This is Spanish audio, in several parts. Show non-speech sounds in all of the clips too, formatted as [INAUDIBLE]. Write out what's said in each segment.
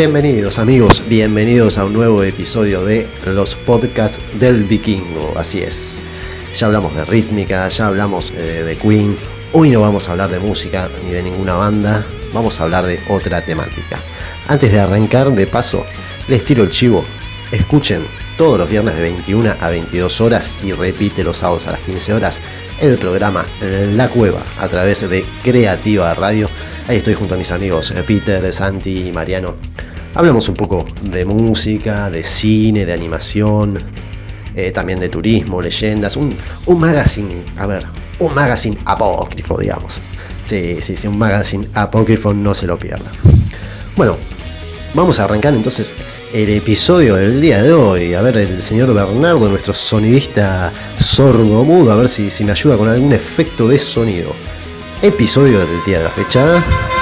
Bienvenidos amigos, bienvenidos a un nuevo episodio de los podcasts del vikingo, así es. Ya hablamos de rítmica, ya hablamos eh, de Queen, hoy no vamos a hablar de música ni de ninguna banda, vamos a hablar de otra temática. Antes de arrancar, de paso, les tiro el chivo, escuchen todos los viernes de 21 a 22 horas y repite los sábados a las 15 horas el programa La Cueva a través de Creativa Radio. Ahí estoy junto a mis amigos eh, Peter, Santi y Mariano. Hablamos un poco de música, de cine, de animación, eh, también de turismo, leyendas, un, un magazine, a ver, un magazine apócrifo, digamos. Sí, sí, sí, un magazine apócrifo, no se lo pierdan. Bueno, vamos a arrancar entonces el episodio del día de hoy. A ver, el señor Bernardo, nuestro sonidista sordo mudo, a ver si, si me ayuda con algún efecto de sonido. Episodio del día de la fecha.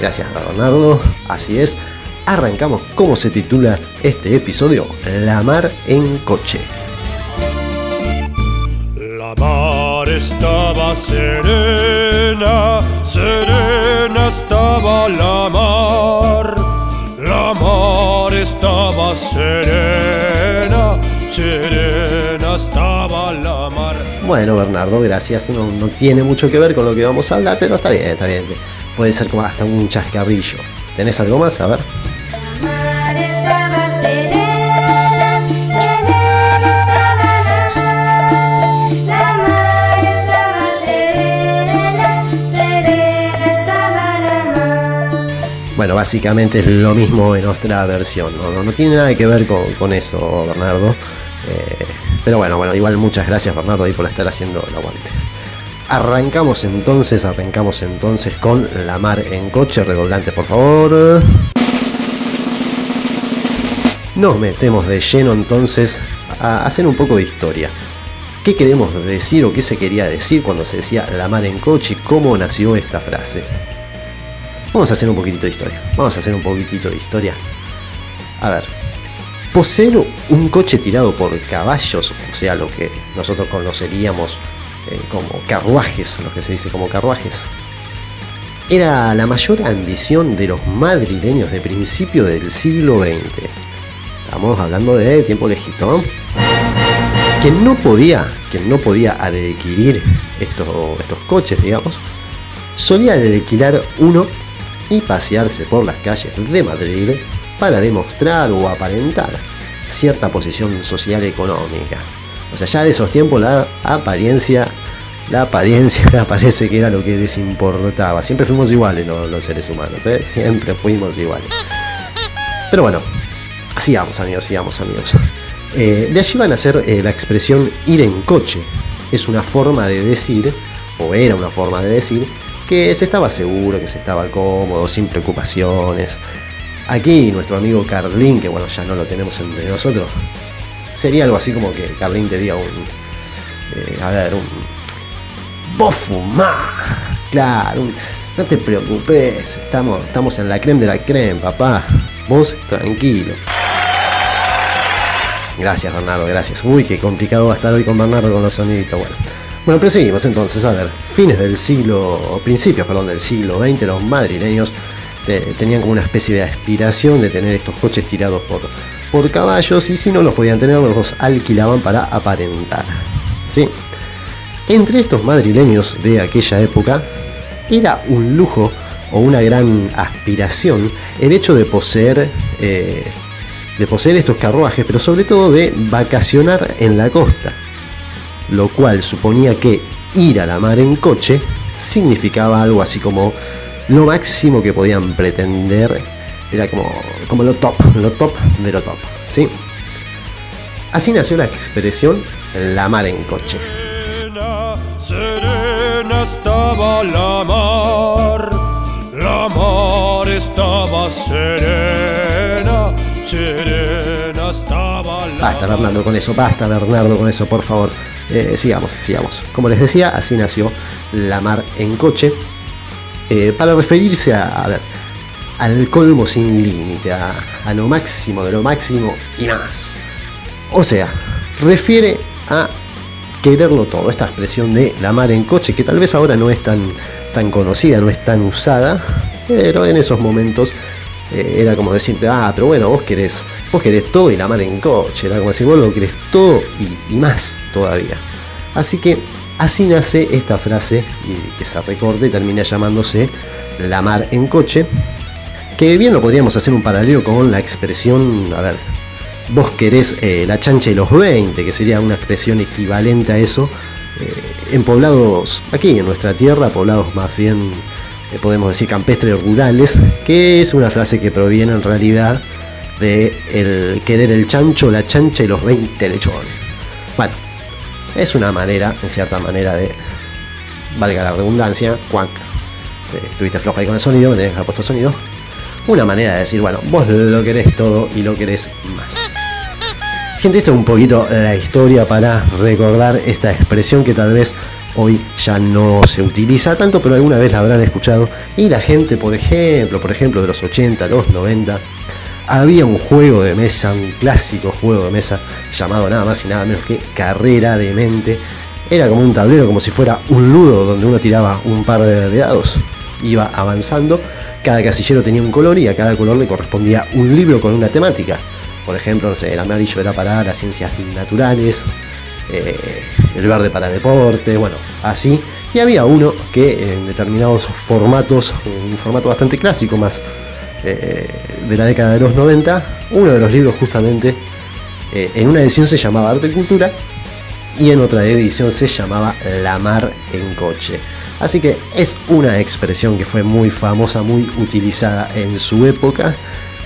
Gracias Bernardo, así es. Arrancamos como se titula este episodio, La mar en coche. La mar estaba serena, serena estaba la mar. La mar estaba serena, serena estaba la mar. Bueno, Bernardo, gracias. No, no tiene mucho que ver con lo que vamos a hablar, pero está bien, está bien. Puede ser como hasta un chascarrillo. ¿Tenés algo más? A ver. Bueno, básicamente es lo mismo en nuestra versión. No, no, no tiene nada que ver con, con eso, Bernardo. Eh, pero bueno, bueno, igual muchas gracias, Bernardo, ahí por estar haciendo el aguante. Arrancamos entonces, arrancamos entonces con la mar en coche, redoblante por favor. Nos metemos de lleno entonces a hacer un poco de historia. ¿Qué queremos decir o qué se quería decir cuando se decía la mar en coche cómo nació esta frase? Vamos a hacer un poquitito de historia. Vamos a hacer un poquitito de historia. A ver. Poseer un coche tirado por caballos, o sea, lo que nosotros conoceríamos eh, como carruajes, lo que se dice como carruajes, era la mayor ambición de los madrileños de principio del siglo XX. Estamos hablando de tiempo lejito. Quien no podía, quien no podía adquirir estos, estos coches, digamos, solía alquilar uno y pasearse por las calles de Madrid para demostrar o aparentar cierta posición social económica. O sea, ya de esos tiempos la apariencia, la apariencia [LAUGHS] parece que era lo que les importaba. Siempre fuimos iguales los, seres humanos, ¿eh? siempre fuimos iguales. Pero bueno, sigamos amigos, sigamos amigos. Eh, de allí van a ser eh, la expresión ir en coche. Es una forma de decir, o era una forma de decir, que se estaba seguro, que se estaba cómodo, sin preocupaciones. Aquí nuestro amigo Carlín, que bueno, ya no lo tenemos entre nosotros, sería algo así como que Carlín te diga un. eh, a ver, un. Vos fumá. Claro, no te preocupes, estamos, estamos en la creme de la creme, papá. Vos tranquilo. Gracias, Bernardo, gracias. Uy, qué complicado va a estar hoy con Bernardo con los soniditos. Bueno, bueno proseguimos entonces. A ver, fines del siglo, principios, perdón, del siglo XX, los madrileños te- tenían como una especie de aspiración de tener estos coches tirados por, por caballos y si no los podían tener, los alquilaban para aparentar. ¿Sí? Entre estos madrileños de aquella época, era un lujo o una gran aspiración el hecho de poseer, eh, de poseer estos carruajes, pero sobre todo de vacacionar en la costa, lo cual suponía que ir a la mar en coche significaba algo así como lo máximo que podían pretender, era como, como lo top, lo top de lo top, ¿sí? Así nació la expresión la mar en coche. Serena, serena estaba la mar. La mar estaba serena, serena estaba la Basta Bernardo con eso, basta Bernardo con eso, por favor. Eh, sigamos, sigamos. Como les decía, así nació la mar en coche. eh, para referirse a, a ver, al colmo sin límite, a, lo máximo de lo máximo y más. O sea, refiere a quererlo todo. Esta expresión de la mar en coche, que tal vez ahora no es tan, tan conocida, no es tan usada, pero en esos momentos eh, era como decirte, ah, pero bueno, vos querés, vos querés todo y la mar en coche. Era como decir, vos lo querés todo y, más todavía. Así que así nace esta frase y que se recorte termina llamándose la mar en coche. Que bien lo podríamos hacer un paralelo con la expresión, a ver, vos querés eh, la chancha y los 20, que sería una expresión equivalente a eso, eh, en poblados, aquí en nuestra tierra, poblados más bien, eh, podemos decir, campestres rurales, que es una frase que proviene en realidad de el querer el chancho, la chancha y los 20 lechones. Bueno, es una manera, en cierta manera, de, valga la redundancia, cuac, estuviste floja ahí con el sonido, me tenés que sonido, una manera de decir, bueno, vos lo querés todo y lo querés más. Gente, esto es un poquito la historia para recordar esta expresión que tal vez hoy ya no se utiliza tanto, pero alguna vez la habrán escuchado. Y la gente, por ejemplo, por ejemplo, de los 80, los 90, había un juego de mesa, un clásico juego de mesa llamado nada más y nada menos que Carrera de Mente. Era como un tablero, como si fuera un ludo donde uno tiraba un par de dados, iba avanzando, cada casillero tenía un color y a cada color le correspondía un libro con una temática. Por ejemplo, no sé, el amarillo era para las ciencias naturales, eh, el verde para deporte, bueno, así. Y había uno que en determinados formatos, un formato bastante clásico más eh, de la década de los 90, uno de los libros justamente, eh, en una edición se llamaba Arte y Cultura y en otra edición se llamaba La Mar en Coche. Así que es una expresión que fue muy famosa, muy utilizada en su época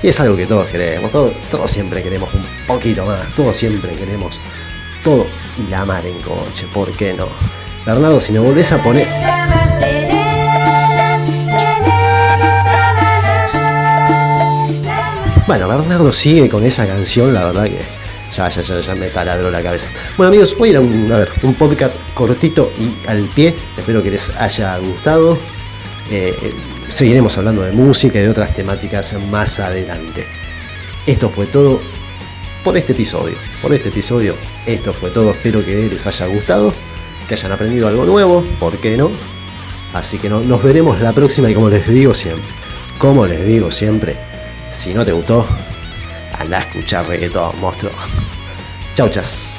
y es algo que todos queremos, todos, todos siempre queremos un poquito más, todos siempre queremos todo y la mar en coche, ¿por qué no? Bernardo, si me volvés a poner... Bueno, Bernardo sigue con esa canción, la verdad que ya, ya, ya, ya me taladró la cabeza. Bueno amigos, hoy era un, a un podcast cortito y al pie, espero que les haya gustado. Eh, eh, seguiremos hablando de música y de otras temáticas más adelante. Esto fue todo por este episodio. Por este episodio, esto fue todo. Espero que les haya gustado, que hayan aprendido algo nuevo, ¿por qué no? Así que no, nos veremos la próxima y como les digo siempre, como les digo siempre, si no te gustó, anda a escuchar reggaetón, monstruo. Chau, chas.